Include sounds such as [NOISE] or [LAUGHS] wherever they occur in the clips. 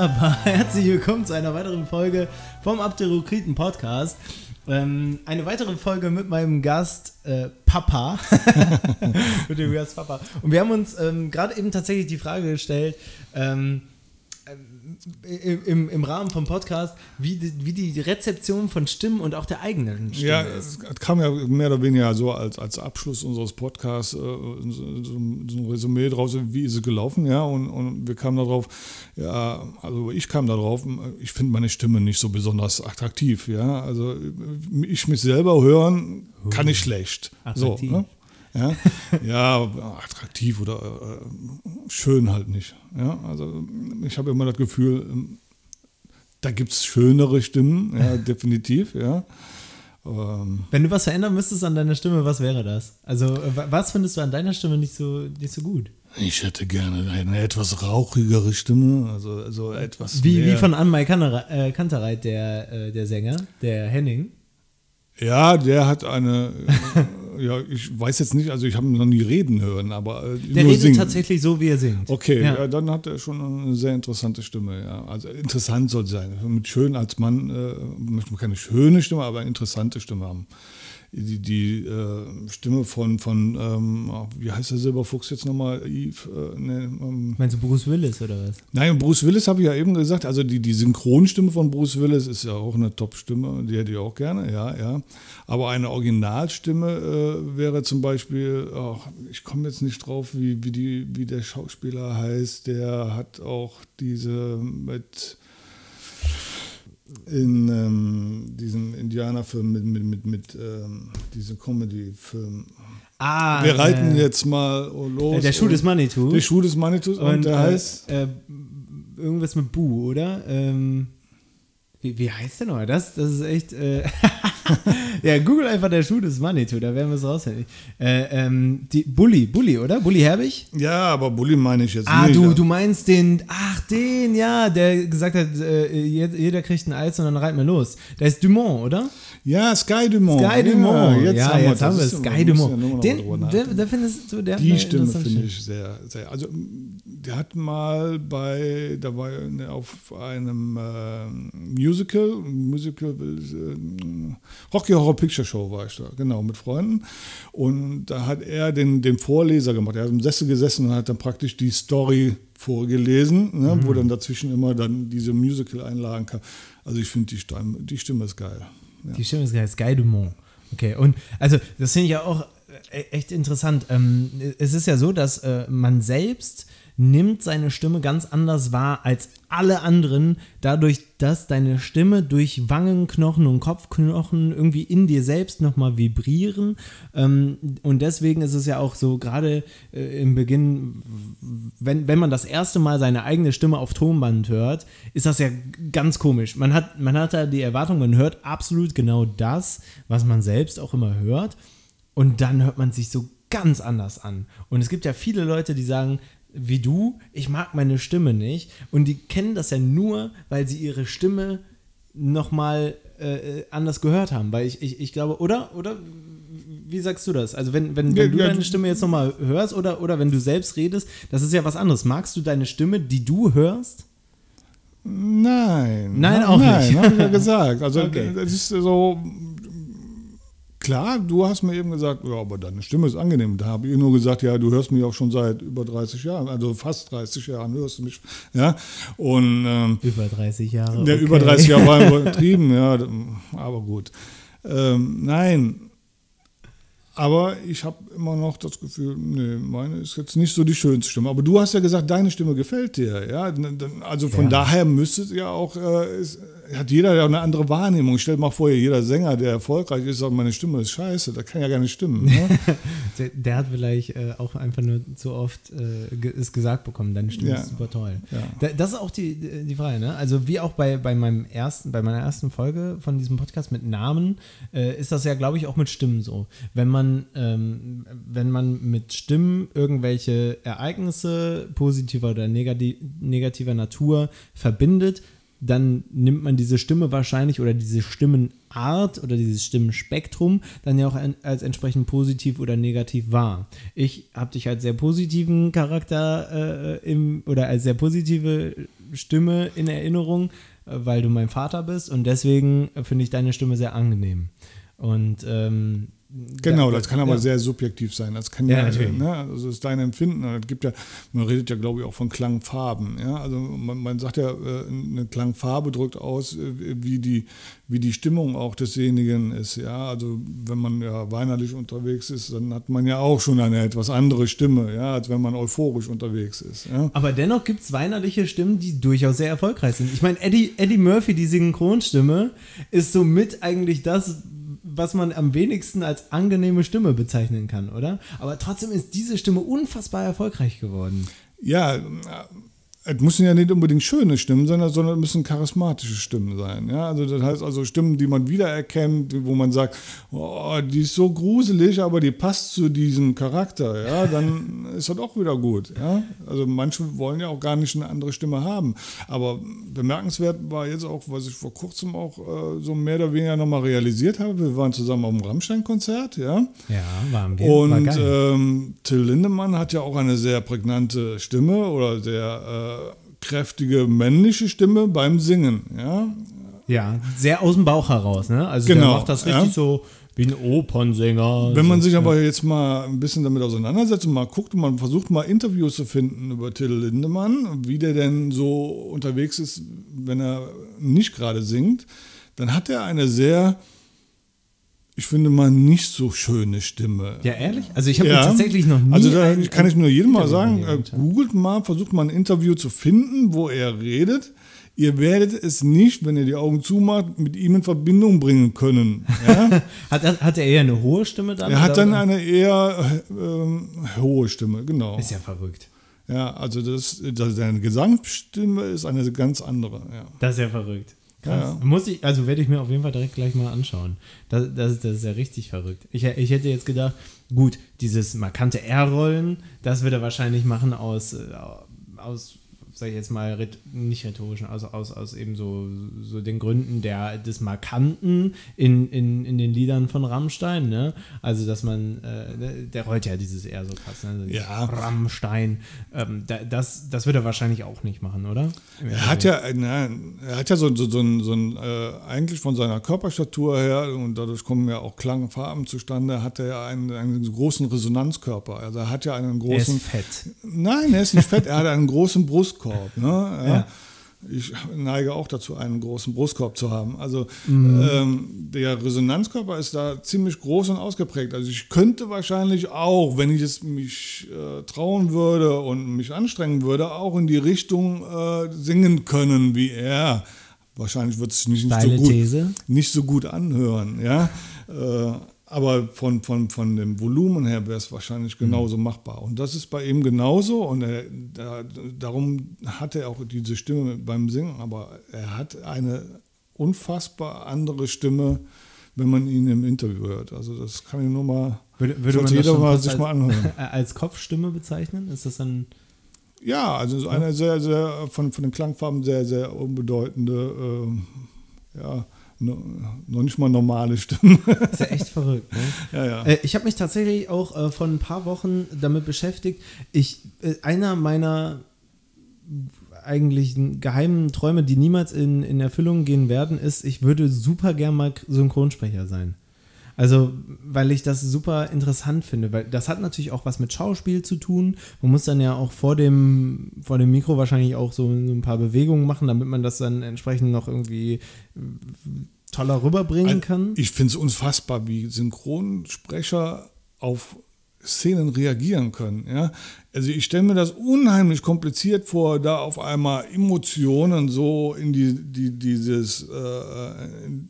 Wunderbar. [LAUGHS] Herzlich willkommen zu einer weiteren Folge vom Abderokriten Podcast. Ähm, eine weitere Folge mit meinem Gast äh, Papa. [LAUGHS] mit dem Gast Papa. Und wir haben uns ähm, gerade eben tatsächlich die Frage gestellt, ähm, im, im Rahmen vom Podcast, wie die, wie die Rezeption von Stimmen und auch der eigenen Stimme ja, ist. es kam ja mehr oder weniger so als, als Abschluss unseres Podcasts äh, so, so ein Resümee draus, wie ist es gelaufen, ja, und, und wir kamen darauf, ja, also ich kam darauf, ich finde meine Stimme nicht so besonders attraktiv, ja, also ich mich selber hören kann ich schlecht. Attraktiv. So, ne? Ja, ja attraktiv oder äh, schön halt nicht. Ja, also ich habe immer das Gefühl, ähm, da gibt es schönere Stimmen, ja, [LAUGHS] definitiv, ja. Ähm, Wenn du was verändern müsstest an deiner Stimme, was wäre das? Also, was findest du an deiner Stimme nicht so, nicht so gut? Ich hätte gerne eine etwas rauchigere Stimme, also, also etwas. Wie, wie von Anmai äh, Kantereit, der, äh, der Sänger, der Henning. Ja, der hat eine ja, ich weiß jetzt nicht, also ich habe ihn noch nie reden hören, aber äh, Der redet singen. tatsächlich so, wie er singt. Okay, ja. ja. dann hat er schon eine sehr interessante Stimme, ja. Also interessant soll sein. Mit schön als Mann äh, möchte man keine schöne Stimme, aber eine interessante Stimme haben die, die äh, Stimme von, von ähm, wie heißt der Silberfuchs jetzt nochmal? Äh, ne, ähm, Meinst du Bruce Willis oder was? Nein, Bruce Willis habe ich ja eben gesagt. Also die, die Synchronstimme von Bruce Willis ist ja auch eine Top-Stimme, die hätte ich auch gerne, ja, ja. Aber eine Originalstimme äh, wäre zum Beispiel, oh, ich komme jetzt nicht drauf, wie, wie, die, wie der Schauspieler heißt, der hat auch diese mit in ähm, Indianerfilm mit, mit, mit, mit ähm, diesem Comedy-Film. Ah, Wir reiten äh, jetzt mal los. Äh, der Schuh des Manitou. Der Schuh des Manitou und, und der äh, heißt. Äh, irgendwas mit Bu, oder? Ähm, wie, wie heißt der noch? Das, das ist echt. [LAUGHS] [LAUGHS] Ja, google einfach der Schuh des Manitou, da werden wir es rausfinden. Äh, ähm, die Bully, Bully, oder? Bully Herbig? Ja, aber Bully meine ich jetzt ah, nicht. Ah, du, du meinst den, ach, den, ja, der gesagt hat, äh, jeder kriegt ein Eis und dann reiten wir los. Der ist Dumont, oder? Ja, Sky Dumont. Sky Dumont. Ja, jetzt, ja, haben, jetzt wir, haben wir es. Sky Dumont. Ja den, der, der findest du, der Die Stimme finde ich sehr, sehr. Also, der hat mal bei, da war er auf einem äh, Musical, Musical, äh, Rocky Horror Picture Show war ich da, genau, mit Freunden. Und da hat er den, den Vorleser gemacht. Er hat im Sessel gesessen und hat dann praktisch die Story vorgelesen, ne, mhm. wo dann dazwischen immer dann diese Musical-Einlagen kamen. Also ich finde, die, die Stimme ist geil. Ja. Die Stimme ist geil, Sky Dumont. Okay, und also das finde ich ja auch e-, echt interessant. Ähm, es ist ja so, dass äh, man selbst nimmt seine Stimme ganz anders wahr als alle anderen, dadurch, dass deine Stimme durch Wangenknochen und Kopfknochen irgendwie in dir selbst nochmal vibrieren. Ähm, und deswegen ist es ja auch so, gerade äh, im Beginn, wenn, wenn man das erste Mal seine eigene Stimme auf Tonband hört, ist das ja ganz komisch. Man hat, man hat da die Erwartung, man hört absolut genau das, was man selbst auch immer hört. Und dann hört man sich so ganz anders an. Und es gibt ja viele Leute, die sagen, wie du, ich mag meine Stimme nicht. Und die kennen das ja nur, weil sie ihre Stimme nochmal äh, anders gehört haben. Weil ich, ich, ich glaube, oder? Oder wie sagst du das? Also wenn, wenn, wenn ja, du ja, deine Stimme jetzt nochmal hörst oder, oder wenn du selbst redest, das ist ja was anderes. Magst du deine Stimme, die du hörst? Nein. Nein, auch nein, nicht. Nein, habe ich ja gesagt. Also [LAUGHS] okay. das ist so, Klar, du hast mir eben gesagt, ja, aber deine Stimme ist angenehm. Da habe ich nur gesagt, ja, du hörst mich auch schon seit über 30 Jahren, also fast 30 Jahren hörst du mich. Ja, und, ähm, über 30 Jahre. Der okay. über 30 Jahre war [LAUGHS] übertrieben, ja, aber gut. Ähm, nein, aber ich habe immer noch das Gefühl, nee, meine ist jetzt nicht so die schönste Stimme. Aber du hast ja gesagt, deine Stimme gefällt dir. Ja? Also von ja. daher müsste es ja auch, äh, ist, hat jeder ja eine andere Wahrnehmung. Stell dir mal vor, jeder Sänger, der erfolgreich ist, sagt, meine Stimme ist scheiße. Das kann ja gar nicht stimmen. Ne? [LAUGHS] der, der, hat vielleicht äh, auch einfach nur zu oft äh, ist gesagt bekommen, deine Stimme ja. ist super toll. Ja. das ist auch die, die Frage. Ne? Also wie auch bei, bei, meinem ersten, bei meiner ersten Folge von diesem Podcast mit Namen, äh, ist das ja, glaube ich, auch mit Stimmen so. Wenn man, ähm, wenn man mit Stimmen irgendwelche Ereignisse positiver oder negativer Natur verbindet, dann nimmt man diese Stimme wahrscheinlich oder diese Stimmenart oder dieses Stimmenspektrum dann ja auch als entsprechend positiv oder negativ wahr. Ich habe dich als sehr positiven Charakter äh, im oder als sehr positive Stimme in Erinnerung, äh, weil du mein Vater bist und deswegen finde ich deine Stimme sehr angenehm. Und ähm, Genau, das kann aber ja. sehr subjektiv sein. Das kann ja, ja ne, also das ist dein Empfinden. Es gibt ja, man redet ja, glaube ich, auch von Klangfarben. Ja, also man, man sagt ja, äh, eine Klangfarbe drückt aus, äh, wie die, wie die Stimmung auch desjenigen ist. Ja, also wenn man ja weinerlich unterwegs ist, dann hat man ja auch schon eine etwas andere Stimme, ja, als wenn man euphorisch unterwegs ist. Ja. Aber dennoch gibt es weinerliche Stimmen, die durchaus sehr erfolgreich sind. Ich meine, Eddie, Eddie Murphy, die Synchronstimme, ist somit eigentlich das, was man am wenigsten als angenehme Stimme bezeichnen kann, oder? Aber trotzdem ist diese Stimme unfassbar erfolgreich geworden. Ja, es müssen ja nicht unbedingt schöne Stimmen sein, sondern es müssen charismatische Stimmen sein. Ja? Also das heißt also Stimmen, die man wiedererkennt, wo man sagt, oh, die ist so gruselig, aber die passt zu diesem Charakter. Ja? Dann [LAUGHS] ist das auch wieder gut. Ja? Also manche wollen ja auch gar nicht eine andere Stimme haben. Aber bemerkenswert war jetzt auch, was ich vor kurzem auch äh, so mehr oder weniger nochmal realisiert habe. Wir waren zusammen auf dem Rammstein-Konzert. Ja, ja waren wir. Und war ähm, Till Lindemann hat ja auch eine sehr prägnante Stimme oder sehr... Äh, kräftige männliche Stimme beim Singen. Ja, ja sehr aus dem Bauch heraus. Ne? Also genau, der macht das richtig ja. so wie ein Opernsänger. Wenn man sich aber jetzt mal ein bisschen damit auseinandersetzt und mal guckt und man versucht mal Interviews zu finden über Till Lindemann, wie der denn so unterwegs ist, wenn er nicht gerade singt, dann hat er eine sehr ich finde mal nicht so schöne Stimme. Ja, ehrlich? Also ich habe ja. tatsächlich noch nie. Also da kann ich nur jedem mal sagen, äh, googelt mal, versucht mal ein Interview zu finden, wo er redet. Ihr werdet es nicht, wenn ihr die Augen zumacht, mit ihm in Verbindung bringen können. Ja? [LAUGHS] hat, er, hat er eher eine hohe Stimme dann? Er hat dann eine eher äh, hohe Stimme, genau. Ist ja verrückt. Ja, also das, das, seine Gesangsstimme ist eine ganz andere. Ja. Das ist ja verrückt. Krass. Ja. Muss ich, also werde ich mir auf jeden Fall direkt gleich mal anschauen. Das, das, das ist ja richtig verrückt. Ich, ich hätte jetzt gedacht, gut, dieses markante R-Rollen, das wird er wahrscheinlich machen aus, äh, aus sag ich jetzt mal, nicht rhetorischen, also aus, aus eben so, so den Gründen der, des Markanten in, in, in den Liedern von Rammstein, ne? Also, dass man, äh, der rollt ja dieses eher so krass, ne? Also ja. Rammstein. Ähm, das, das wird er wahrscheinlich auch nicht machen, oder? Er hat ja, na, er hat ja so, so, so, so ein, äh, eigentlich von seiner Körperstatur her, und dadurch kommen ja auch Klangfarben zustande, hat er ja einen, einen großen Resonanzkörper. Also er hat ja einen großen. Er ist fett. Nein, er ist nicht fett, er hat einen großen Brustkorb. Brustkorb. Ne? Ja. Ich neige auch dazu, einen großen Brustkorb zu haben. Also mhm. ähm, der Resonanzkörper ist da ziemlich groß und ausgeprägt. Also ich könnte wahrscheinlich auch, wenn ich es mich äh, trauen würde und mich anstrengen würde, auch in die Richtung äh, singen können wie er. Wahrscheinlich wird es nicht, nicht, so gut, nicht so gut anhören. Ja. Äh, aber von, von, von dem Volumen her wäre es wahrscheinlich mhm. genauso mhm. machbar. Und das ist bei ihm genauso. Und er, da, darum hat er auch diese Stimme beim Singen. Aber er hat eine unfassbar andere Stimme, wenn man ihn im Interview hört. Also das kann ich nur mal, würde, würde man jeder mal sich als, mal anhören. [LAUGHS] Als Kopfstimme bezeichnen? Ist das dann... Ja, also eine sehr, sehr, von, von den Klangfarben sehr, sehr unbedeutende, äh, ja, noch nicht mal normale Stimmen. Das ist ja echt verrückt. Ne? [LAUGHS] Ja, ja. Äh, ich habe mich tatsächlich auch äh, vor ein paar Wochen damit beschäftigt. Ich, äh, einer meiner eigentlich geheimen Träume, die niemals in, in Erfüllung gehen werden, ist, ich würde super gern mal Synchronsprecher sein. Also, weil ich das super interessant finde, weil das hat natürlich auch was mit Schauspiel zu tun. Man muss dann ja auch vor dem, vor dem Mikro wahrscheinlich auch so, so ein paar Bewegungen machen, damit man das dann entsprechend noch irgendwie äh, toller rüberbringen kann. Ich finde es unfassbar, wie Synchronsprecher auf Szenen reagieren können. Ja? Also ich stelle mir das unheimlich kompliziert vor, da auf einmal Emotionen so in die, die, dieses, äh,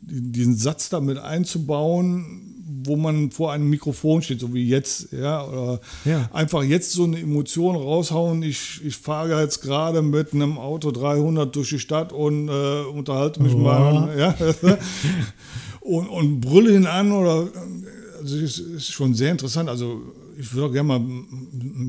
in diesen Satz damit einzubauen, wo man vor einem Mikrofon steht, so wie jetzt, ja, oder ja. einfach jetzt so eine Emotion raushauen. Ich, ich fahre jetzt gerade mit einem Auto 300 durch die Stadt und äh, unterhalte mich oh. mal, ja, [LAUGHS] und, und brülle ihn an oder, also es ist schon sehr interessant. Also ich würde auch gerne mal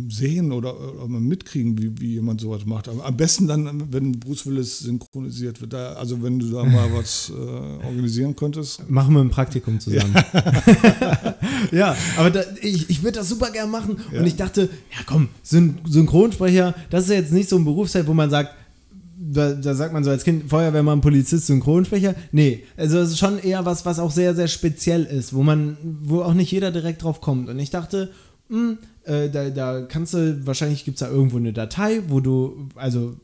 sehen oder, oder, mal mitkriegen, wie, wie jemand sowas macht. Aber am besten dann, wenn Bruce Willis synchronisiert wird. Da, also wenn du da [LAUGHS] mal was äh, organisieren könntest. Machen wir ein Praktikum zusammen. Ja, [LAUGHS] ja aber da, ich, ich würde das super gerne machen. Ja. Und ich dachte, ja komm, Syn Synchronsprecher, das ist jetzt nicht so ein Berufszeit, wo man sagt, da, da, sagt man so als Kind, Feuerwehrmann, Polizist, Synchronsprecher. Nee, also es ist schon eher was, was auch sehr, sehr speziell ist, wo man, wo auch nicht jeder direkt drauf kommt. Und ich dachte, mh, hm, äh, da, da kannst du, wahrscheinlich gibt es da irgendwo eine Datei, wo du, also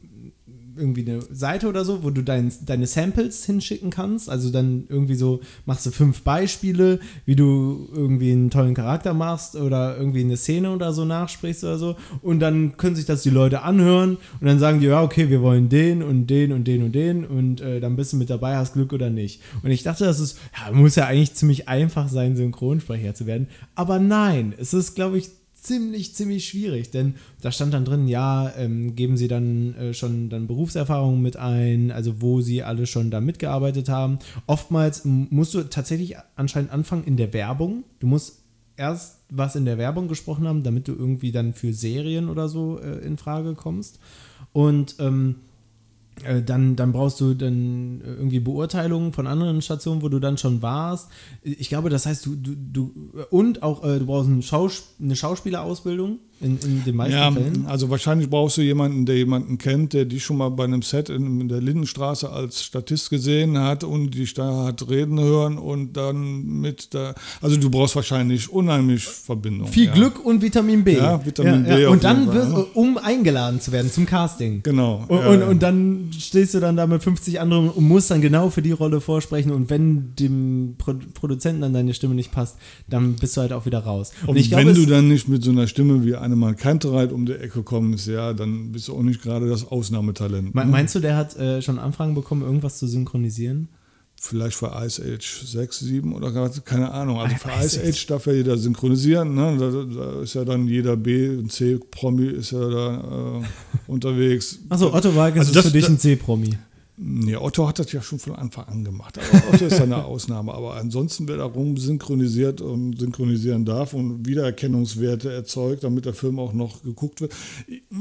irgendwie eine Seite oder so, wo du dein, deine Samples hinschicken kannst. Also dann irgendwie so machst du fünf Beispiele, wie du irgendwie einen tollen Charakter machst oder irgendwie eine Szene oder so nachsprichst oder so. Und dann können sich das die Leute anhören und dann sagen die, ja, okay, wir wollen den und den und den und den und äh, dann bist du mit dabei, hast Glück oder nicht. Und ich dachte, das ist, ja, muss ja eigentlich ziemlich einfach sein, Synchronsprecher zu werden. Aber nein, es ist, glaube ich, ziemlich, ziemlich schwierig, denn da stand dann drin, ja, ähm, geben Sie dann äh, schon dann Berufserfahrungen mit ein, also wo Sie alle schon da mitgearbeitet haben. Oftmals musst du tatsächlich anscheinend anfangen in der Werbung. Du musst erst was in der Werbung gesprochen haben, damit du irgendwie dann für Serien oder so äh, in Frage kommst. Und ähm, äh, dann, dann brauchst du dann irgendwie Beurteilungen von anderen Stationen, wo du dann schon warst. Ich glaube, das heißt, du, du, du und auch äh, du brauchst eine, Schaus eine Schauspielerausbildung in, in den meisten ja, Fällen. Also wahrscheinlich brauchst du jemanden, der jemanden kennt, der dich schon mal bei einem Set in, der Lindenstraße als Statist gesehen hat und dich da hat reden hören und dann mit da. Also du brauchst wahrscheinlich unheimlich Verbindung. Viel ja. Glück und Vitamin B. Ja, Vitamin ja, B. Und dann wirst, du, um eingeladen zu werden zum Casting. Genau. Und, und, und, dann stehst du dann da mit 50 anderen und musst dann genau für die Rolle vorsprechen und wenn dem Pro Produzenten dann deine Stimme nicht passt, dann bist du halt auch wieder raus. Und, und ich glaub, wenn du dann nicht mit so einer Stimme wie Annemann Kantereit um die Ecke kommst, ja, dann bist du auch nicht gerade das Ausnahmetalent. Ne? Meinst du, der hat äh, schon Anfragen bekommen, irgendwas zu synchronisieren? Vielleicht für Ice Age 6, 7 oder keine Ahnung. Also für Ice Age darf ja jeder synchronisieren. Ne? Da, da, ist ja dann jeder B- und C-Promi ist ja da äh, [LAUGHS] unterwegs. Achso, Otto Walkes also ist das, für dich ein C-Promi. Nee, Otto hat das ja schon von Anfang an gemacht. Aber Otto ist eine Ausnahme. Aber ansonsten, wer darum synchronisiert und synchronisieren darf und Wiedererkennungswerte erzeugt, damit der Film auch noch geguckt wird,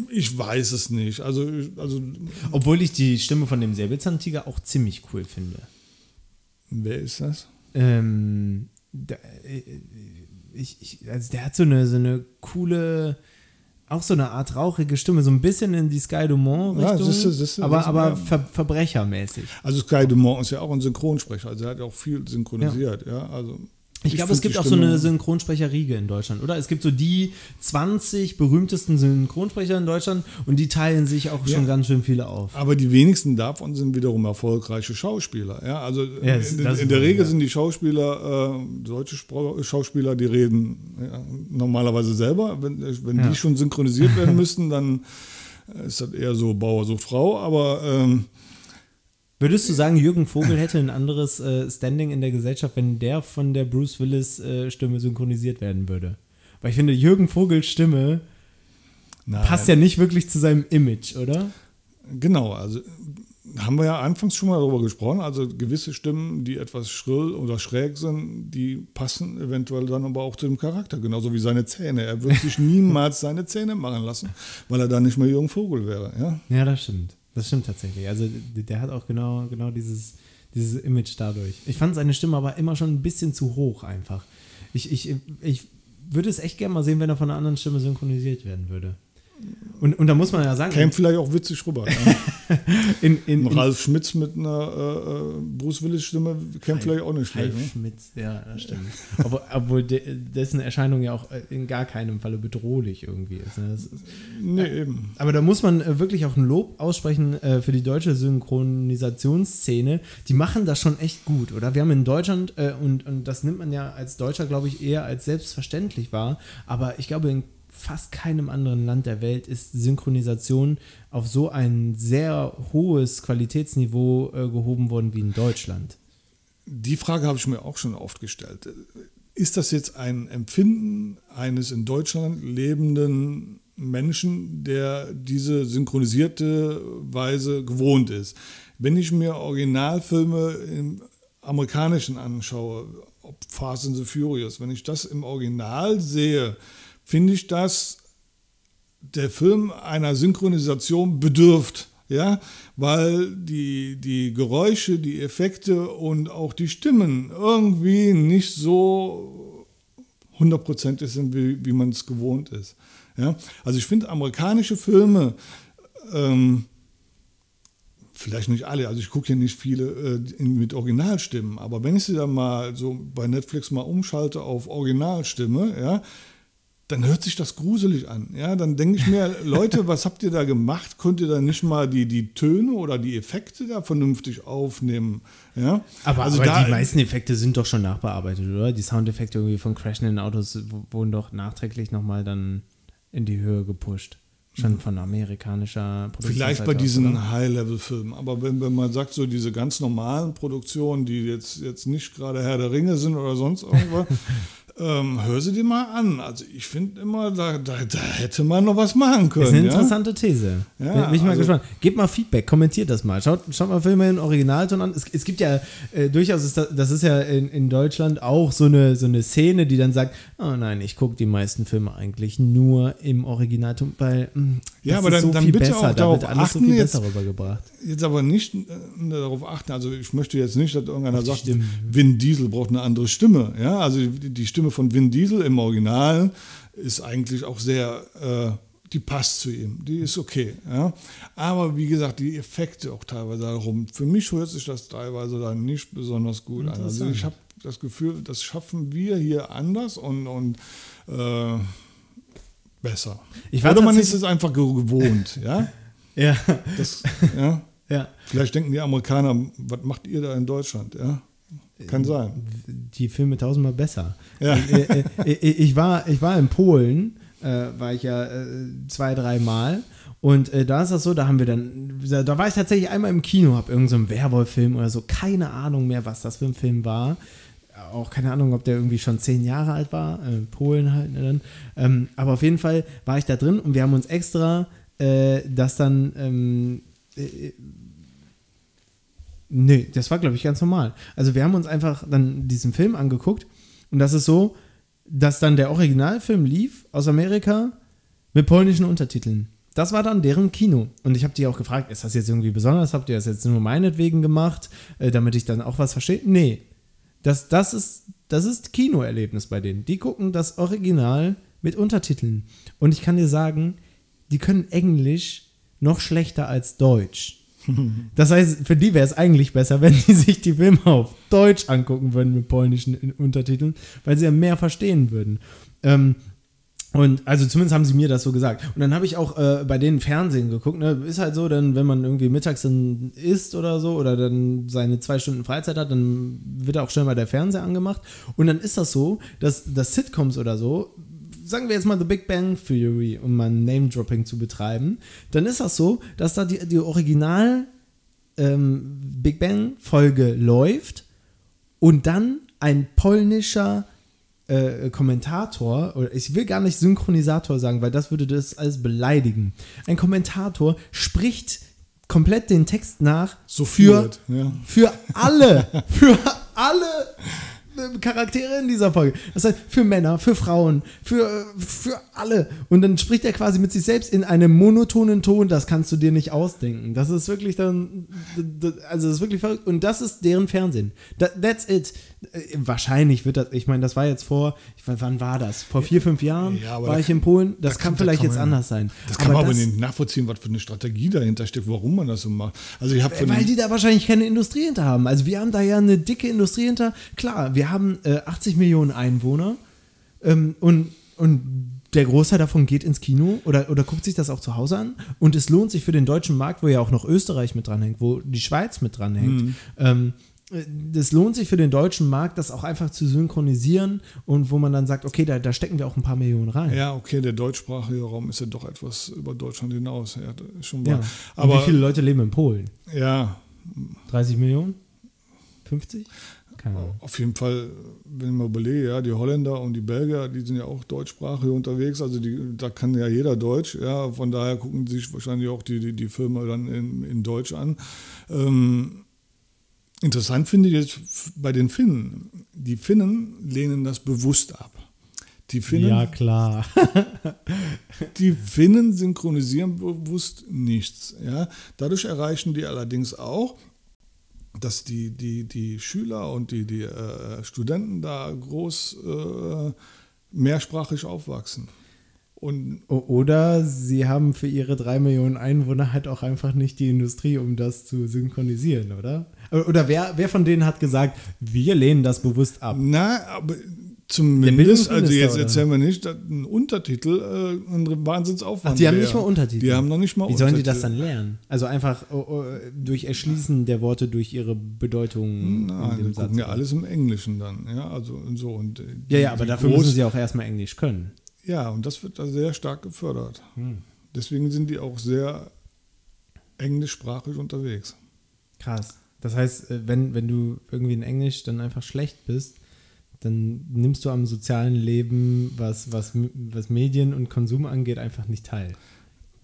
ich weiß es nicht. Also, also Obwohl ich die Stimme von dem Säbelzahntiger auch ziemlich cool finde. Wer ist das? Ähm, der, äh, ich, ich, also der hat so eine, so eine coole auch so eine Art rauchige Stimme, so ein bisschen in die Sky Dumont Richtung, ja, aber, aber Ver Verbrechermäßig. Also Sky Dumont ist ja auch ein Synchronsprecher, also er hat auch viel synchronisiert, ja, ja also ich, glaube, es gibt auch so eine Synchronsprecherriege in Deutschland, oder? Es gibt so die 20 berühmtesten Synchronsprecher in Deutschland und die teilen sich auch ja. schon ganz schön viele auf. Aber die wenigsten davon sind wiederum erfolgreiche Schauspieler. Ja, also ja, in, in, in der Regel sind die Schauspieler, äh, deutsche Schauspieler, die reden normalerweise selber. Wenn, wenn die schon synchronisiert werden [LAUGHS] müssten, dann ist das eher so Bauer, so Frau. Aber ähm, Würdest du sagen, Jürgen Vogel hätte ein anderes äh, Standing in der Gesellschaft, wenn der von der Bruce Willis äh, Stimme synchronisiert werden würde? Weil ich finde, Jürgen Vogels Stimme Nein. passt ja nicht wirklich zu seinem Image, oder? Genau, also haben wir ja anfangs schon mal darüber gesprochen. Also gewisse Stimmen, die etwas schrill oder schräg sind, die passen eventuell dann aber auch zu dem Charakter, genauso wie seine Zähne. Er würde sich [LAUGHS] niemals seine Zähne machen lassen, weil er dann nicht mehr Jürgen Vogel wäre. Ja, ja das stimmt. Das stimmt tatsächlich. Also der hat auch genau, genau dieses, dieses Image dadurch. Ich fand seine Stimme aber immer schon ein bisschen zu hoch einfach. Ich, ich, ich würde es echt gerne mal sehen, wenn er von einer anderen Stimme synchronisiert werden würde. Und, und da muss man ja sagen. Käme vielleicht auch witzig rüber. Ne? [LAUGHS] in, in, Ralf Schmitz mit einer äh, äh Bruce Willis-Stimme käme vielleicht auch nicht schlecht. Ralf ne? Schmitz, ja, das stimmt. obwohl, obwohl de, dessen Erscheinung ja auch in gar keinem Falle bedrohlich irgendwie ist. Ne? ist nee, ja, eben. Aber da muss man äh, wirklich auch ein Lob aussprechen äh, für die deutsche Synchronisationsszene. Die machen das schon echt gut, oder? Wir haben in Deutschland, äh, und, und das nimmt man ja als Deutscher, glaube ich, eher als selbstverständlich wahr, aber ich glaube, in fast keinem anderen Land der Welt ist Synchronisation auf so ein sehr hohes Qualitätsniveau äh, gehoben worden wie in Deutschland. Die Frage habe ich mir auch schon oft gestellt. Ist das jetzt ein Empfinden eines in Deutschland lebenden Menschen, der diese synchronisierte Weise gewohnt ist? Wenn ich mir Originalfilme im Amerikanischen anschaue, ob Fast and the Furious, wenn ich das im Original sehe, finde ich, dass der Film einer Synchronisation bedürft. Ja, weil die, die Geräusche, die Effekte und auch die Stimmen irgendwie nicht so hundertprozentig sind, wie, wie man es gewohnt ist. Ja? Also ich finde amerikanische Filme ähm, vielleicht nicht alle, also ich gucke hier nicht viele äh, mit Originalstimmen, aber wenn ich sie dann mal so bei Netflix mal umschalte auf Originalstimme, ja, dann hört sich das gruselig an. Ja, dann denke ich mir, [LAUGHS] Leute, was habt ihr da gemacht? Könnt ihr da nicht mal die, die Töne oder die Effekte da vernünftig aufnehmen? Ja? Aber, also aber da, die meisten Effekte sind doch schon nachbearbeitet, oder? Die Soundeffekte irgendwie von crashenden Autos wurden doch nachträglich nochmal dann in die Höhe gepusht. Schon von amerikanischer Produktion. Vielleicht bei diesen High-Level-Filmen. Aber wenn, wenn man sagt, so diese ganz normalen Produktionen, die jetzt, jetzt nicht gerade Herr der Ringe sind oder sonst irgendwas, [LAUGHS] ähm, hör sie dir mal an. Also ich finde immer, da, da, da, hätte man noch was machen können. Das ist eine interessante These. Ja, bin, ich mal also, gespannt. Gebt mal Feedback, kommentiert das mal. Schaut, schaut mal Filme in Originalton an. Es, es gibt ja äh, durchaus, ist das, das, ist ja in, in Deutschland auch so eine, so eine Szene, die dann sagt, oh nein, ich gucke die meisten Filme eigentlich nur im Originalton, weil mh, hm, ja, aber dann, so dann bitte besser, auch darauf da achten, so jetzt, rübergebracht. Jetzt aber nicht äh, darauf achten, also ich möchte jetzt nicht, dass irgendeiner sagt, Stimmen. Vin Diesel braucht eine andere Stimme. Ja, also die, die Stimme von Vin Diesel im Original ist eigentlich auch sehr, äh, die passt zu ihm, die ist okay. Ja? Aber wie gesagt, die Effekte auch teilweise darum, für mich hört sich das teilweise dann nicht besonders gut an. Also ich habe das Gefühl, das schaffen wir hier anders und, und äh, besser. Oder man ist es einfach gewohnt, ja? [LAUGHS] ja. Das, ja. [LAUGHS] ja. Vielleicht denken die Amerikaner, was macht ihr da in Deutschland, ja? Kann sein. Die Filme tausendmal besser. Ja. Äh, äh, äh, ich, war, ich war in Polen, äh, war ich ja äh, zwei, dreimal. Und äh, da ist das so, da haben wir dann, da, da war ich tatsächlich einmal im Kino, habe irgendeinen so Werwolf-Film oder so, keine Ahnung mehr, was das für ein Film war. Auch keine Ahnung, ob der irgendwie schon zehn Jahre alt war, Polen halt. Ne. Ähm, aber auf jeden Fall war ich da drin und wir haben uns extra das dann ähm, Nee, das war, glaube ich, ganz normal. Also wir haben uns einfach dann diesen Film angeguckt und das ist so, dass dann der Originalfilm lief aus Amerika mit polnischen Untertiteln. Das war dann deren Kino. Und ich habe die auch gefragt, ist das jetzt irgendwie besonders? Habt ihr das jetzt nur meinetwegen gemacht, äh, damit ich dann auch was verstehe? Nee. Das, das, ist, das ist Kinoerlebnis bei denen. Die gucken das Original mit Untertiteln. Und ich kann dir sagen, die können Englisch noch schlechter als Deutsch. Das heißt, für die wäre es eigentlich besser, wenn sie sich die Filme auf Deutsch angucken würden mit polnischen Untertiteln, weil sie ja mehr verstehen würden. Ähm, und also zumindest haben sie mir das so gesagt. Und dann habe ich auch äh, bei denen Fernsehen geguckt. Ne? Ist halt so, dann, wenn man irgendwie mittags dann isst oder so oder dann seine zwei Stunden Freizeit hat, dann wird auch schnell mal der Fernseher angemacht. Und dann ist das so, dass, dass Sitcoms oder so sagen wir jetzt mal The Big Bang Theory, um mal Name-Dropping zu betreiben, dann ist das so, dass da die, die Original ähm, Big Bang-Folge läuft und dann ein polnischer äh, Kommentator, oder ich will gar nicht Synchronisator sagen, weil das würde das alles beleidigen. Ein Kommentator spricht komplett den Text nach so für, ja. für alle, für alle Charaktere in dieser Folge. Das heißt, für Männer, für Frauen, für, für alle. Und dann spricht er quasi mit sich selbst in einem monotonen Ton, das kannst du dir nicht ausdenken. Das ist wirklich dann, also das ist wirklich verrückt. Und das ist deren Fernsehen. that's it. Äh, wahrscheinlich wird das, ich meine, das war jetzt vor, wann war das? Vor vier, fünf Jahren ja, war ich in Polen. Das da kann, kann vielleicht kann jetzt anders sein. Das kann aber man aber nicht nachvollziehen, was für eine Strategie dahinter steckt, warum man das so macht. Also ich Weil die da wahrscheinlich keine Industrie hinter haben. Also wir haben da ja eine dicke Industrie hinter. Klar, wir haben äh, 80 Millionen Einwohner ähm, und, und der Großteil davon geht ins Kino oder, oder guckt sich das auch zu Hause an. Und es lohnt sich für den deutschen Markt, wo ja auch noch Österreich mit dranhängt, wo die Schweiz mit dranhängt. Mhm. Ähm, das lohnt sich für den deutschen Markt, das auch einfach zu synchronisieren und wo man dann sagt, okay, da, da stecken wir auch ein paar Millionen rein. Ja, okay, der deutschsprachige Raum ist ja doch etwas über Deutschland hinaus. Ja, schon. Ja. Aber wie viele Leute leben in Polen? Ja. 30 Millionen? 50? Ahnung. Auf jeden Fall, wenn ich mal überlege, ja, die Holländer und die Belgier, die sind ja auch deutschsprachig unterwegs, also die, da kann ja jeder Deutsch, ja, von daher gucken sich wahrscheinlich auch die, die, die Filme dann in, in Deutsch an. Ähm, Interessant finde ich jetzt bei den Finnen. Die Finnen lehnen das bewusst ab. Die Finnen, ja, klar. [LAUGHS] die Finnen synchronisieren bewusst nichts. Ja? Dadurch erreichen die allerdings auch, dass die, die, die Schüler und die, die äh, Studenten da groß äh, mehrsprachig aufwachsen. Und Oder sie haben für ihre drei Millionen Einwohner halt auch einfach nicht die Industrie, um das zu synchronisieren, oder? Oder wer, wer von denen hat gesagt, wir lehnen das bewusst ab? Na, aber zumindest, also jetzt oder? erzählen wir nicht, ein Untertitel äh, ein Wahnsinnsaufwand. Ach, die haben nicht mal Untertitel. Die haben noch nicht mal Wie sollen die das dann lernen? Also einfach oh, oh, durch Erschließen der Worte, durch ihre Bedeutung. Nein, die gucken ja alles im Englischen dann, ja, also so und. Die, ja, ja, aber dafür müssen sie auch erstmal Englisch können. Ja, und das wird da sehr stark gefördert. Hm. Deswegen sind die auch sehr englischsprachig unterwegs. Krass. Das heißt, äh, wenn, wenn du irgendwie in Englisch dann einfach schlecht bist, dann nimmst du am sozialen Leben, was, was, was Medien und Konsum angeht, einfach nicht teil.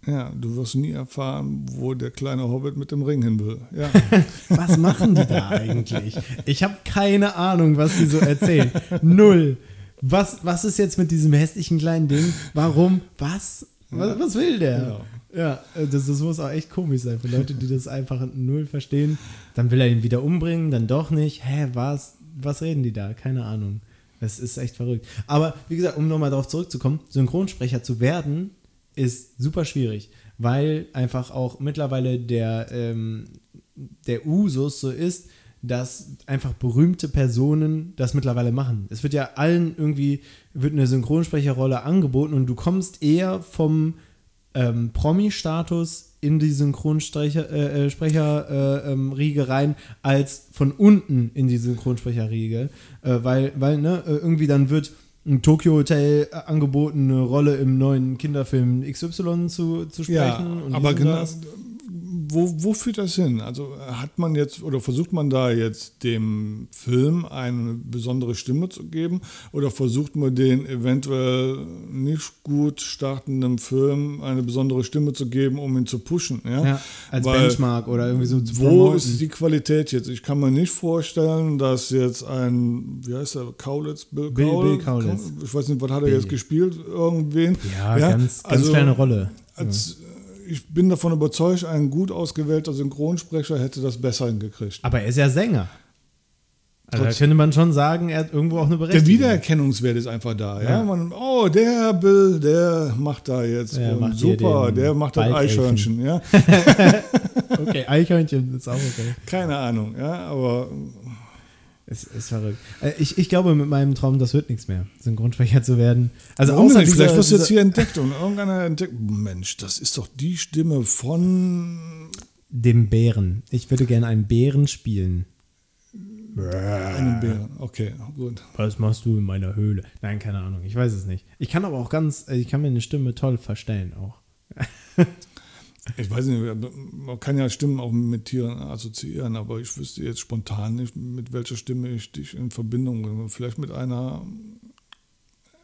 Ja, du wirst nie erfahren, wo der kleine Hobbit mit dem Ring hin will. Ja. [LAUGHS] was machen die da eigentlich? Ich habe keine Ahnung, was die so erzählen. Null was, was ist jetzt mit diesem hässlichen kleinen Ding? Warum? Was? Was, was will der? Genau. Ja, äh, das, das muss auch echt komisch sein für Leute, die das einfach null verstehen. Dann will er ihn wieder umbringen, dann doch nicht. Hä, was? Was reden die da? Keine Ahnung. Das ist echt verrückt. Aber wie gesagt, um nochmal darauf zurückzukommen, Synchronsprecher zu werden, ist super schwierig, weil einfach auch mittlerweile der, ähm, der Usus so ist, dass einfach berühmte Personen das mittlerweile machen. Es wird ja allen irgendwie, wird eine Synchronsprecherrolle angeboten und du kommst eher vom ähm, Promi-Status in die Synchronsprecher-Riege äh, äh, ähm, rein, als von unten in die Synchronsprecherriege. Äh, weil, weil ne, äh, irgendwie dann wird ein Tokyo Hotel angeboten, eine Rolle im neuen Kinderfilm XY zu, zu sprechen. Ja, aber genau, wo, wo führt das hin? Also hat man jetzt oder versucht man da jetzt dem Film eine besondere Stimme zu geben oder versucht man den eventuell nicht gut startenden Film eine besondere Stimme zu geben, um ihn zu pushen? Ja, ja als Weil, Benchmark oder irgendwie so zu Wo ist die Qualität jetzt? Ich kann mir nicht vorstellen, dass jetzt ein, wie heißt er, Kaulitz, Bill, Bill, Bill Kaulitz. Ich weiß nicht, was hat er Bill. jetzt gespielt? Irgendwen? Ja, ja? ganz, ganz also, kleine Rolle. Als, ich bin davon überzeugt, ein gut ausgewählter Synchronsprecher hätte das besser hingekriegt. Aber er ist ja Sänger. Also da könnte man schon sagen, er hat irgendwo auch eine Berechtigung. Der Wiedererkennungswert ist einfach da. Ja? ja? Man, oh, der Bill, der macht da jetzt. Ja, macht super, der macht das Eichhörnchen. Ja? [LAUGHS] [LAUGHS] okay, Eichhörnchen ist auch okay. Keine Ahnung, ja, aber es ist verrückt. Äh, ich, ich glaube, mit meinem Traum, das wird nichts mehr, Synchronsprecher zu werden. Also Warum außer nicht? Vielleicht wirst du jetzt hier entdeckt und irgendeiner entdeckt. Mensch, das ist doch die Stimme von dem Bären. Ich würde gerne einen Bären spielen. Einen Bären, okay, gut. Was machst du in meiner Höhle? Nein, keine Ahnung, ich weiß es nicht. Ich kann aber auch ganz, ich kann mir eine Stimme toll verstellen auch. [LAUGHS] Ich weiß nicht, man kann ja Stimmen auch mit Tieren assoziieren, aber ich wüsste jetzt spontan nicht, mit welcher Stimme ich dich in Verbindung bringe. Vielleicht mit einer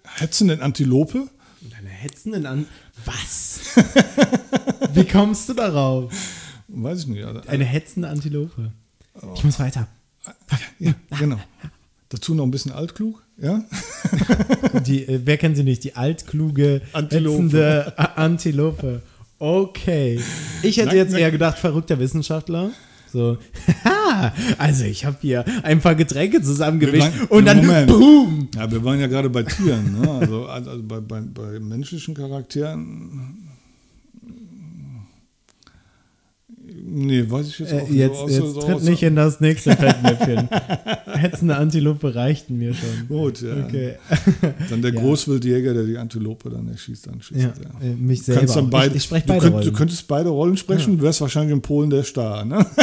hetzenden Antilope? Mit einer hetzenden An... Was? [LAUGHS] Wie kommst du darauf? Weiß ich nicht. Also, Eine hetzende Antilope. Oh. Ich muss weiter. Ja, genau. Dazu noch ein bisschen altklug, ja? Die, äh, wer kennt sie nicht? Die altkluge, Antilope. hetzende Antilope. Okay. Ich hätte jetzt eher gedacht, verrückter Wissenschaftler. So, [LAUGHS] also ich habe hier ein paar Getränke zusammengemischt und dann Moment. boom. Ja, wir waren ja gerade bei Tieren, ne? also, also bei, bei, bei menschlichen Charakteren Nee, weiß ich jetzt äh, auch äh, jetzt, nicht. Jetzt so tritt nicht in das nächste Fettnäpfchen. [LAUGHS] Hetzende Antilope reichten mir schon. Gut, ja. Okay. Dann der ja. Großwildjäger, der die Antilope dann erschießt, dann schießt ja, er. Äh, mich selber. Dann beid, ich, ich spreche beide du, könnt, Rollen. du könntest beide Rollen sprechen, ja. du wärst wahrscheinlich in Polen der Star, ne? [LAUGHS]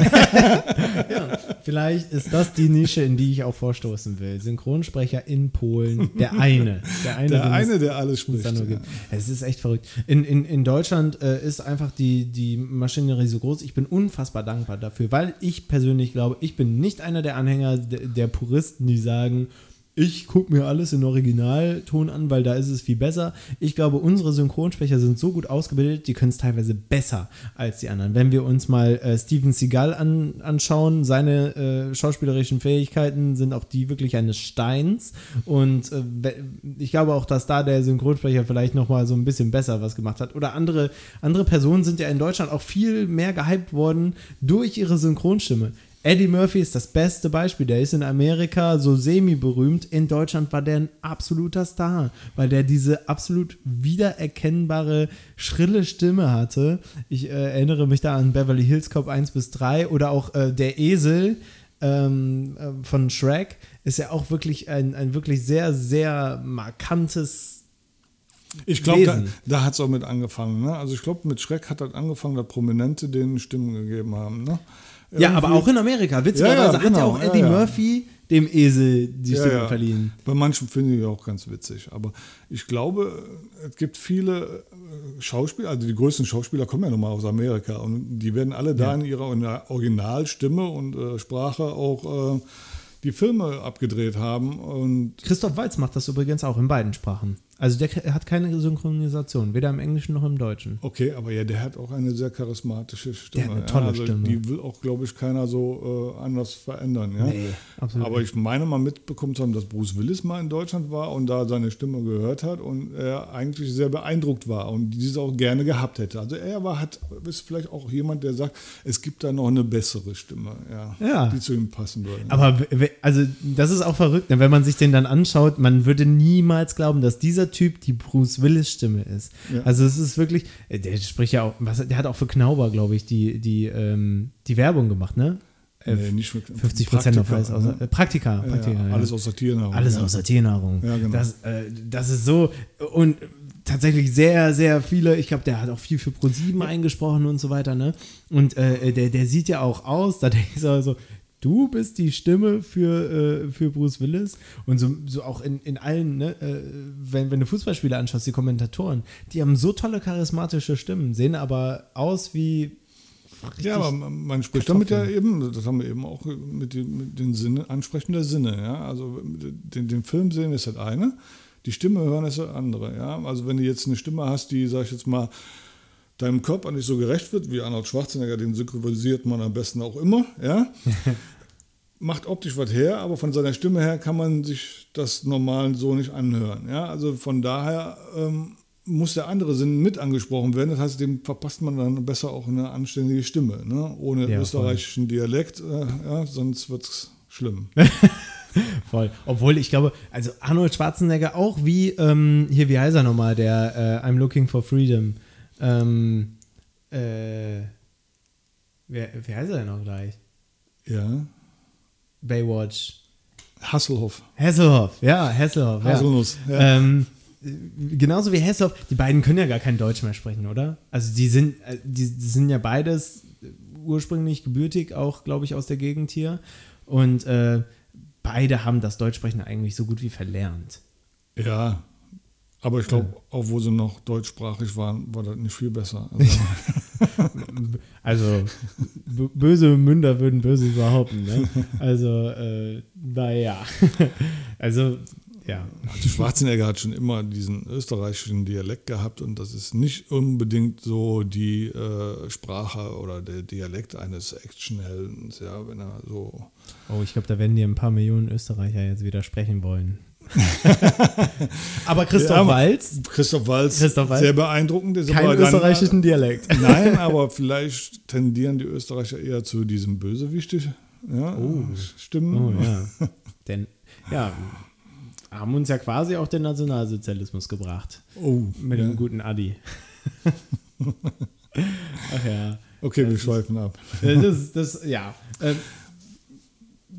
ja, vielleicht ist das die Nische, in die ich auch vorstoßen will. Synchronsprecher in Polen, der eine. Der eine, der, eine, der alles spricht. Ja. Es ist echt verrückt. In, in, in Deutschland äh, ist einfach die, die Maschinerie so groß. Ich bin unfassbar dankbar dafür, weil ich persönlich glaube, ich bin nicht einer der Anhänger der, Puristen, die sagen, ich gucke mir alles in Originalton an, weil da ist es viel besser. Ich glaube, unsere Synchronsprecher sind so gut ausgebildet, die können es teilweise besser als die anderen. Wenn wir uns mal äh, Steven Seagal an, anschauen, seine äh, schauspielerischen Fähigkeiten sind auch die wirklich eines Steins. Und äh, ich glaube auch, dass da der Synchronsprecher vielleicht nochmal so ein bisschen besser was gemacht hat. Oder andere, andere Personen sind ja in Deutschland auch viel mehr gehypt worden durch ihre Synchronstimme Eddie Murphy ist das beste Beispiel. Der ist in Amerika so semi-berühmt. In Deutschland war der ein absoluter Star, weil der diese absolut wiedererkennbare, schrille Stimme hatte. Ich äh, erinnere mich da an Beverly Hills Cop 1 bis 3 oder auch äh, Der Esel ähm, äh, von Shrek ist ja auch wirklich ein, ein wirklich sehr, sehr markantes ich glaube, da, da hat es auch mit angefangen. Ne? Also ich glaube, mit Schreck hat das angefangen, dass Prominente denen Stimmen gegeben haben. Ne? Ja, aber auch in Amerika. Witzigerweise ja, ja, genau. hat ja auch Eddie ja, Murphy dem Esel die Stimme verliehen. Bei manchen finde ich auch ganz witzig. Aber ich glaube, es gibt viele äh, Schauspieler, also die größten Schauspieler kommen ja nun mal aus Amerika und die werden alle da in ihrer Originalstimme und äh, Sprache auch äh, die Filme abgedreht haben. Und Christoph Walz macht das übrigens auch in beiden Sprachen. Also der hat keine Synchronisation, weder im Englischen noch im Deutschen. Okay, aber ja, der hat auch eine sehr charismatische Stimme. Der hat eine tolle ja, also Stimme. Die will auch, glaube ich, keiner so äh, anders verändern. Ja? Nee, absolut. Aber ich meine mal mitbekommen zu haben, dass Bruce Willis mal in Deutschland war und da seine Stimme gehört hat und er eigentlich sehr beeindruckt war und diese auch gerne gehabt hätte. Also er war, hat, ist vielleicht auch jemand, der sagt, es gibt da noch eine bessere Stimme, ja, ja. die zu ihm passen würde. Aber also das ist auch verrückt, ne? wenn man sich den dann anschaut, man würde niemals glauben, dass dieser dieser Typ die Bruce Willis-Stimme ist. Ja. Also es ist wirklich, äh, der spricht ja auch, was, der hat auch für Knauber, glaube ich, die, die, ähm, die Werbung gemacht, ne? Nee, äh, nicht 50 Prozent auf alles außer, äh, Praktika. Praktika ja, ja. Alles außer Tiernahrung. Alles außer Tiernahrung. Ja, genau. Das, äh, das ist so und tatsächlich sehr, sehr viele, ich glaube, der hat auch viel für ProSieben eingesprochen und so weiter, ne? Und äh, der, der sieht ja auch aus, da denke ich so, du bist die Stimme für, äh, für Bruce Willis. Und so, so auch in, in allen, ne, äh, wenn, wenn du Fußballspiele anschaust, die Kommentatoren, die haben so tolle charismatische Stimmen, sehen aber aus wie. Ja, aber man spricht damit ja eben, das haben wir eben auch mit, den, mit den Sinne, Ansprechen der Sinne, ja. Also den, den Film sehen ist halt eine, die Stimme hören ist halt andere, ja. Also wenn du jetzt eine Stimme hast, die, sag ich jetzt mal, deinem Körper nicht so gerecht wird, wie Arnold Schwarzenegger, den synchronisiert man am besten auch immer, ja. [LAUGHS] Macht optisch was her, aber von seiner Stimme her kann man sich das normal so nicht anhören. Ja? Also von daher ähm, muss der andere Sinn mit angesprochen werden. Das heißt, dem verpasst man dann besser auch eine anständige Stimme, ne? ohne ja, österreichischen voll. Dialekt, äh, ja, sonst wird es schlimm. [LAUGHS] Voll. Obwohl ich glaube, also Arnold Schwarzenegger auch wie, ähm, hier, wie heißt er nochmal, der äh, I'm Looking for Freedom. Ähm, äh, wer, wer heißt er denn auch gleich? Ja. Baywatch. Hasselhoff. Hasselhoff, ja, Hasselhoff. Hasselnuss, ja. ja. Ähm, genauso wie Hasselhoff, die beiden können ja gar kein Deutsch mehr sprechen, oder? Also die sind, äh, die, die sind ja beides ursprünglich gebürtig, auch glaube ich aus der Gegend hier. Und äh, beide haben das Deutschsprechen eigentlich so gut wie verlernt. Ja, aber ich glaube, auch wo sie noch deutschsprachig waren, war das nicht viel besser. [LAUGHS] Also, also böse Münder würden böse behaupten. Ne? Also, äh, naja. [LAUGHS] also, ja. Also Schwarzenegger hat schon immer diesen österreichischen Dialekt gehabt und das ist nicht unbedingt so die äh, Sprache oder der Dialekt eines Actionheldens, ja, wenn er so. Oh, ich glaube, da werden dir ein paar Millionen Österreicher jetzt widersprechen wollen. [LAUGHS] aber Christoph ja, Walz. Christoph Walz, Christoph Walz, sehr beeindruckend. Ist Kein österreichischen Dialekt. [LAUGHS] Nein, aber vielleicht tendieren die Österreicher eher zu diesem Bösewichtig. Ja, oh. Stimmen. Oh, ja. [LAUGHS] Denn, ja, haben uns ja quasi auch den Nationalsozialismus gebracht. Oh. Mit ja. dem guten Adi. Ach ja. Okay, das wir schweifen ab. Das, das, ja. Ähm,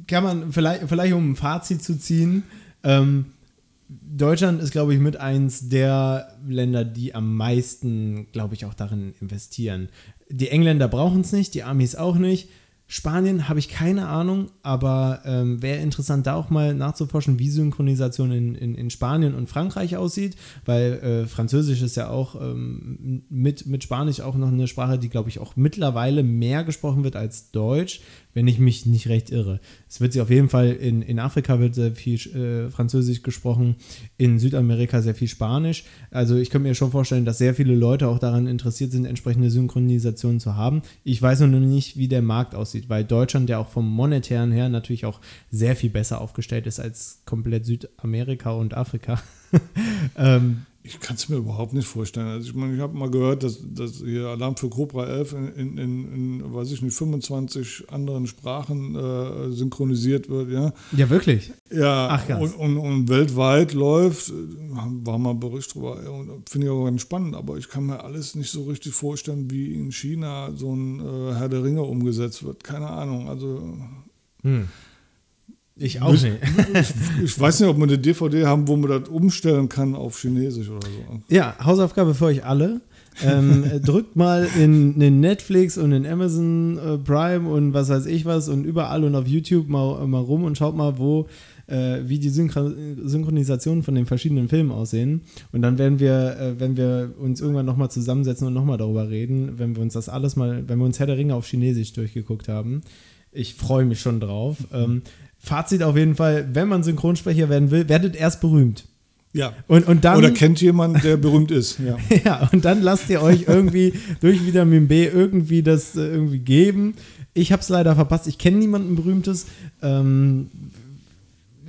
kann man vielleicht, vielleicht um ein Fazit zu ziehen, ähm, Deutschland ist, glaube ich, mit eins der Länder, die am meisten, glaube ich, auch darin investieren. Die Engländer brauchen es nicht, die Amis auch nicht. Spanien habe ich keine Ahnung, aber ähm, wäre interessant, da auch mal nachzuforschen, wie Synchronisation in, in, in Spanien und Frankreich aussieht, weil äh, Französisch ist ja auch ähm, mit, mit Spanisch auch noch eine Sprache, die, glaube ich, auch mittlerweile mehr gesprochen wird als Deutsch wenn ich mich nicht recht irre. Es wird sich auf jeden Fall in, in Afrika wird sehr viel äh, Französisch gesprochen, in Südamerika sehr viel Spanisch. Also ich könnte mir schon vorstellen, dass sehr viele Leute auch daran interessiert sind, entsprechende Synchronisationen zu haben. Ich weiß nur nicht, wie der Markt aussieht, weil Deutschland ja auch vom monetären her natürlich auch sehr viel besser aufgestellt ist als komplett Südamerika und Afrika. [LAUGHS] ähm, ich kann es mir überhaupt nicht vorstellen. Also ich meine, ich habe mal gehört, dass, dass hier Alarm für Cobra 11 in, in, in, weiß ich nicht, 25 anderen Sprachen äh, synchronisiert wird. Ja, ja wirklich? Ja, Ach, und, und, und, weltweit läuft, war mal Bericht drüber, finde ich auch ganz spannend, aber ich kann mir alles nicht so richtig vorstellen, wie in China so ein äh, Herr der Ringe umgesetzt wird. Keine Ahnung, also... Hm. Ich auch nicht. Ich, [LAUGHS] ich, weiß nicht, ob wir eine DVD haben, wo man das umstellen kann auf Chinesisch oder so. Ja, Hausaufgabe für euch alle. ähm, [LAUGHS] drückt mal in, in, Netflix und in Amazon äh, Prime und was weiß ich was und überall und auf YouTube mal, mal rum und schaut mal, wo äh, wie die Synchro Synchronisationen von den verschiedenen Filmen aussehen. Und dann werden wir, äh, wenn wir uns irgendwann nochmal zusammensetzen und nochmal darüber reden, wenn wir uns das alles mal, wenn wir uns Herr der Ringe auf Chinesisch durchgeguckt haben. Ich freue mich schon drauf. Ähm, Fazit auf jeden Fall, wenn man Synchronsprecher werden will, werdet erst berühmt. Ja. Und, und dann, Oder kennt jemand, der berühmt ist. Ja. [LAUGHS] ja, und dann lasst ihr euch irgendwie durch Vitamin B irgendwie das äh, irgendwie geben. Ich habe es leider verpasst. Ich kenne niemanden Berühmtes. Ähm,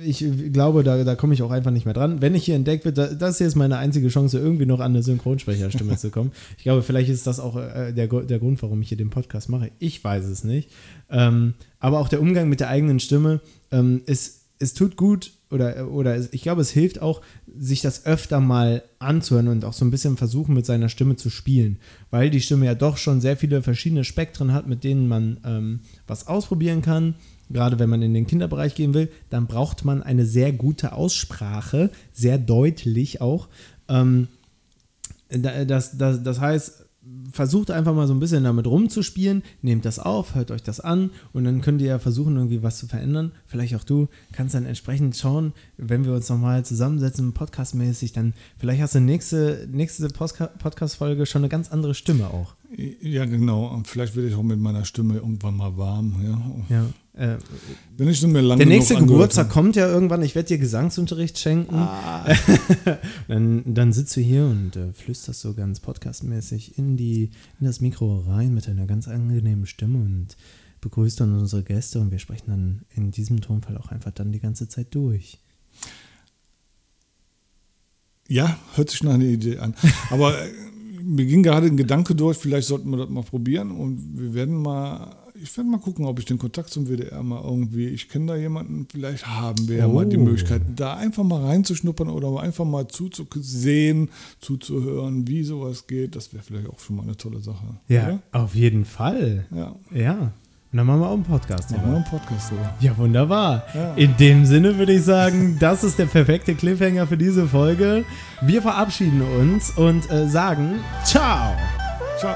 ich glaube, da, da komme ich auch einfach nicht mehr dran. Wenn ich hier entdeckt wird, das hier ist meine einzige Chance, irgendwie noch an eine Synchronsprecherstimme [LAUGHS] zu kommen. Ich glaube, vielleicht ist das auch äh, der, der Grund, warum ich hier den Podcast mache. Ich weiß es nicht. Ähm, aber auch der Umgang mit der eigenen Stimme, ähm, es, es tut gut oder, oder es, ich glaube, es hilft auch, sich das öfter mal anzuhören und auch so ein bisschen versuchen, mit seiner Stimme zu spielen, weil die Stimme ja doch schon sehr viele verschiedene Spektren hat, mit denen man ähm, was ausprobieren kann. Gerade wenn man in den Kinderbereich gehen will, dann braucht man eine sehr gute Aussprache, sehr deutlich auch. Ähm, das, das, das heißt, versucht einfach mal so ein bisschen damit rumzuspielen, nehmt das auf, hört euch das an und dann könnt ihr ja versuchen, irgendwie was zu verändern. Vielleicht auch du kannst dann entsprechend schauen, wenn wir uns nochmal zusammensetzen, podcastmäßig, dann vielleicht hast du nächste, nächste Podcast-Folge schon eine ganz andere Stimme auch. Ja, genau. Und vielleicht werde ich auch mit meiner Stimme irgendwann mal warm. Ja. ja. Äh, Wenn ich mir lange Der nächste Geburtstag kommt ja irgendwann. Ich werde dir Gesangsunterricht schenken. Ah. [LAUGHS] dann, dann sitzt du hier und äh, flüsterst so ganz podcastmäßig in, die, in das Mikro rein mit einer ganz angenehmen Stimme und begrüßt dann unsere Gäste und wir sprechen dann in diesem Tonfall auch einfach dann die ganze Zeit durch. Ja, hört sich nach einer Idee an. Aber äh, mir ging gerade ein Gedanke durch, vielleicht sollten wir das mal probieren und wir werden mal ich werde mal gucken, ob ich den Kontakt zum WDR mal irgendwie, ich kenne da jemanden, vielleicht haben wir oh. ja mal die oh. Möglichkeit, da einfach mal reinzuschnuppern oder einfach mal zuzusehen, zuzuhören, wie sowas geht. Das wäre vielleicht auch schon mal eine tolle Sache. Ja, oder? auf jeden Fall. Ja. Ja. Und dann machen wir auch einen Podcast. Machen wir einen Podcast drüber. Ja, wunderbar. Ja. In dem Sinne würde ich sagen, [LAUGHS] das ist der perfekte Cliffhanger für diese Folge. Wir verabschieden uns und äh, sagen Ciao. Ciao.